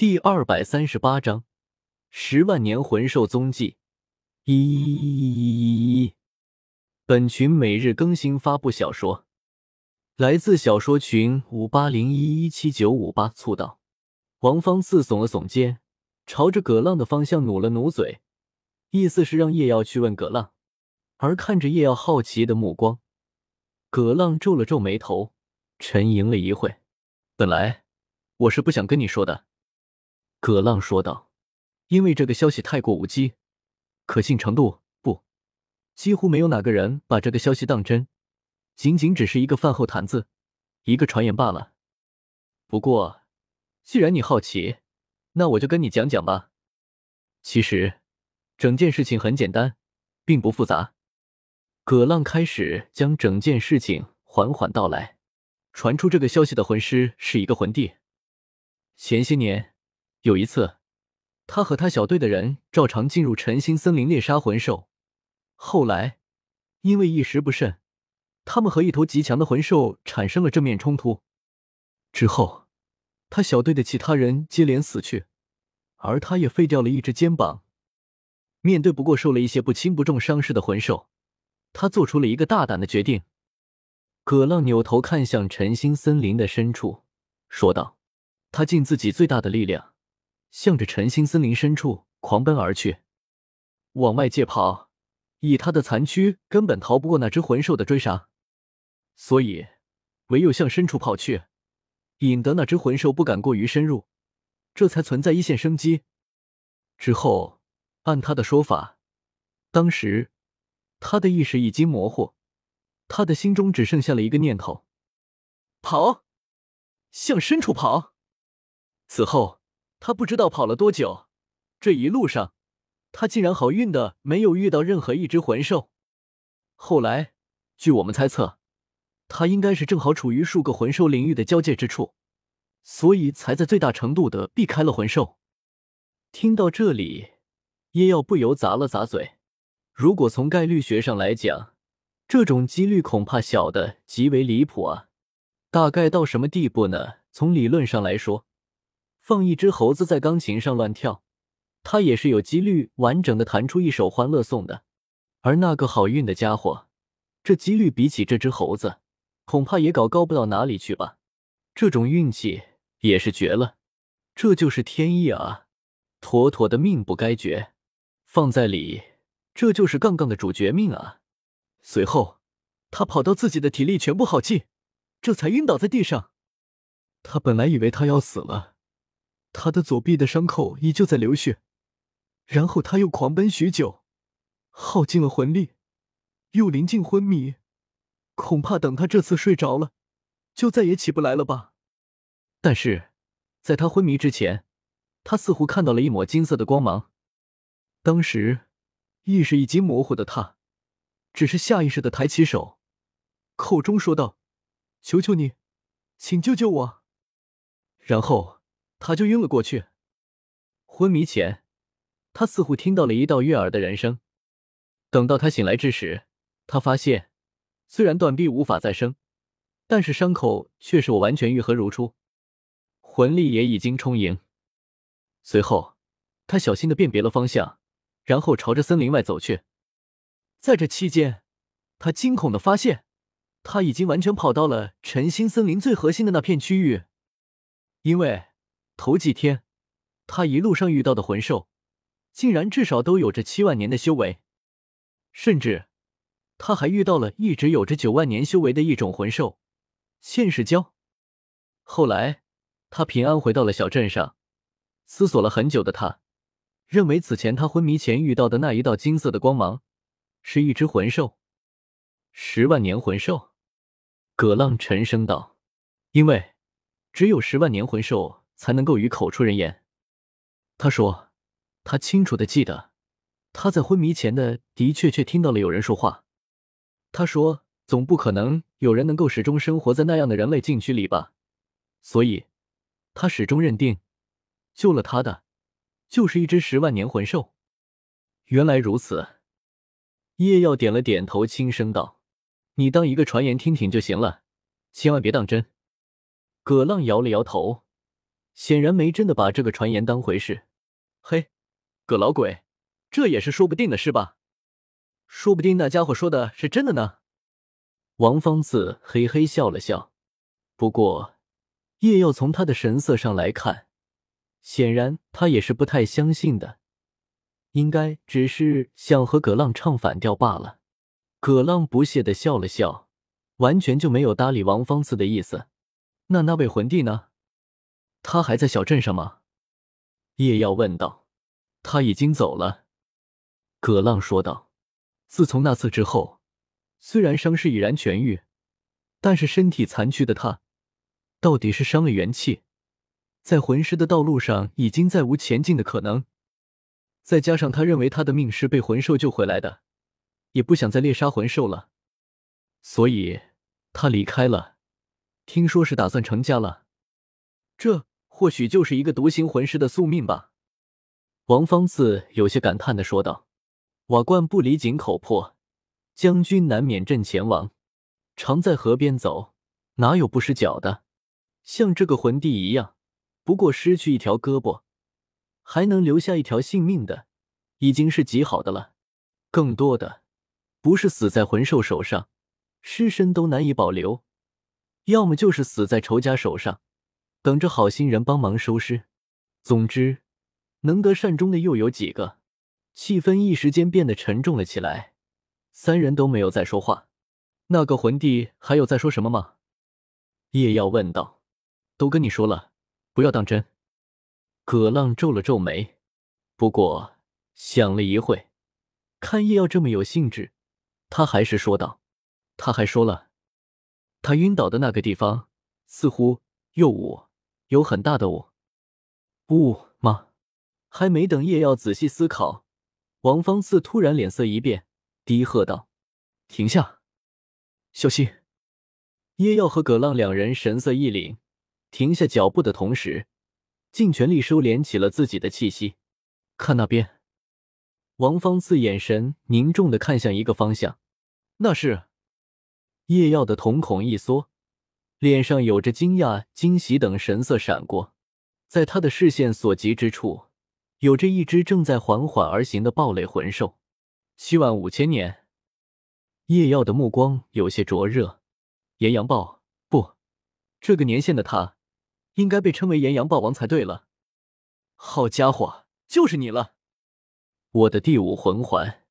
第二百三十八章十万年魂兽踪迹。一，本群每日更新发布小说，来自小说群五八零一一七九五八。促道，王芳次耸了耸肩，朝着葛浪的方向努了努嘴，意思是让叶耀去问葛浪。而看着叶耀好奇的目光，葛浪皱了皱眉头，沉吟了一会。本来我是不想跟你说的。葛浪说道：“因为这个消息太过无稽，可信程度不，几乎没有哪个人把这个消息当真，仅仅只是一个饭后谈资，一个传言罢了。不过，既然你好奇，那我就跟你讲讲吧。其实，整件事情很简单，并不复杂。”葛浪开始将整件事情缓缓道来。传出这个消息的魂师是一个魂帝，前些年。有一次，他和他小队的人照常进入晨星森林猎杀魂兽。后来，因为一时不慎，他们和一头极强的魂兽产生了正面冲突。之后，他小队的其他人接连死去，而他也废掉了一只肩膀。面对不过受了一些不轻不重伤势的魂兽，他做出了一个大胆的决定。葛浪扭头看向晨星森林的深处，说道：“他尽自己最大的力量。”向着晨星森林深处狂奔而去，往外界跑，以他的残躯根本逃不过那只魂兽的追杀，所以唯有向深处跑去，引得那只魂兽不敢过于深入，这才存在一线生机。之后，按他的说法，当时他的意识已经模糊，他的心中只剩下了一个念头：跑，向深处跑。此后。他不知道跑了多久，这一路上，他竟然好运的没有遇到任何一只魂兽。后来，据我们猜测，他应该是正好处于数个魂兽领域的交界之处，所以才在最大程度的避开了魂兽。听到这里，叶耀不由咂了咂嘴。如果从概率学上来讲，这种几率恐怕小的极为离谱啊！大概到什么地步呢？从理论上来说。放一只猴子在钢琴上乱跳，它也是有几率完整的弹出一首《欢乐颂》的。而那个好运的家伙，这几率比起这只猴子，恐怕也搞高不到哪里去吧。这种运气也是绝了，这就是天意啊，妥妥的命不该绝。放在里，这就是杠杠的主角命啊。随后，他跑到自己的体力全部耗尽，这才晕倒在地上。他本来以为他要死了。他的左臂的伤口依旧在流血，然后他又狂奔许久，耗尽了魂力，又临近昏迷，恐怕等他这次睡着了，就再也起不来了吧。但是，在他昏迷之前，他似乎看到了一抹金色的光芒。当时，意识已经模糊的他，只是下意识的抬起手，口中说道：“求求你，请救救我。”然后。他就晕了过去。昏迷前，他似乎听到了一道悦耳的人声。等到他醒来之时，他发现，虽然断臂无法再生，但是伤口却是我完全愈合如初，魂力也已经充盈。随后，他小心的辨别了方向，然后朝着森林外走去。在这期间，他惊恐的发现，他已经完全跑到了晨星森林最核心的那片区域，因为。头几天，他一路上遇到的魂兽，竟然至少都有着七万年的修为，甚至他还遇到了一直有着九万年修为的一种魂兽——现世蛟。后来，他平安回到了小镇上，思索了很久的他，认为此前他昏迷前遇到的那一道金色的光芒，是一只魂兽——十万年魂兽。葛浪沉声道：“因为只有十万年魂兽。”才能够与口出人言。他说，他清楚的记得，他在昏迷前的的确确听到了有人说话。他说，总不可能有人能够始终生活在那样的人类禁区里吧？所以，他始终认定，救了他的，就是一只十万年魂兽。原来如此。叶耀点了点头，轻声道：“你当一个传言听听就行了，千万别当真。”葛浪摇了摇头。显然没真的把这个传言当回事。嘿，葛老鬼，这也是说不定的事吧？说不定那家伙说的是真的呢。王方子嘿嘿笑了笑，不过叶耀从他的神色上来看，显然他也是不太相信的，应该只是想和葛浪唱反调罢了。葛浪不屑的笑了笑，完全就没有搭理王方子的意思。那那位魂帝呢？他还在小镇上吗？叶耀问道。他已经走了，葛浪说道。自从那次之后，虽然伤势已然痊愈，但是身体残躯的他，到底是伤了元气，在魂师的道路上已经再无前进的可能。再加上他认为他的命是被魂兽救回来的，也不想再猎杀魂兽了，所以他离开了。听说是打算成家了，这或许就是一个独行魂师的宿命吧。王方次有些感叹的说道。瓦罐不离井口破，将军难免阵前亡。常在河边走，哪有不湿脚的？像这个魂帝一样，不过失去一条胳膊，还能留下一条性命的，已经是极好的了。更多的，不是死在魂兽手上，尸身都难以保留；要么就是死在仇家手上，等着好心人帮忙收尸。总之，能得善终的又有几个？气氛一时间变得沉重了起来，三人都没有再说话。那个魂帝还有再说什么吗？叶耀问道。都跟你说了，不要当真。葛浪皱了皱眉，不过想了一会，看叶耀这么有兴致，他还是说道：“他还说了，他晕倒的那个地方似乎有我，有很大的雾。雾吗？”还没等叶耀仔细思考。王方次突然脸色一变，低喝道：“停下，小心！”叶耀和葛浪两人神色一凛，停下脚步的同时，尽全力收敛起了自己的气息。看那边，王方次眼神凝重的看向一个方向，那是叶耀的瞳孔一缩，脸上有着惊讶、惊喜等神色闪过，在他的视线所及之处。有着一只正在缓缓而行的暴类魂兽，七万五千年。叶耀的目光有些灼热。炎阳豹，不，这个年限的他，应该被称为炎阳豹王才对了。好家伙，就是你了！我的第五魂环，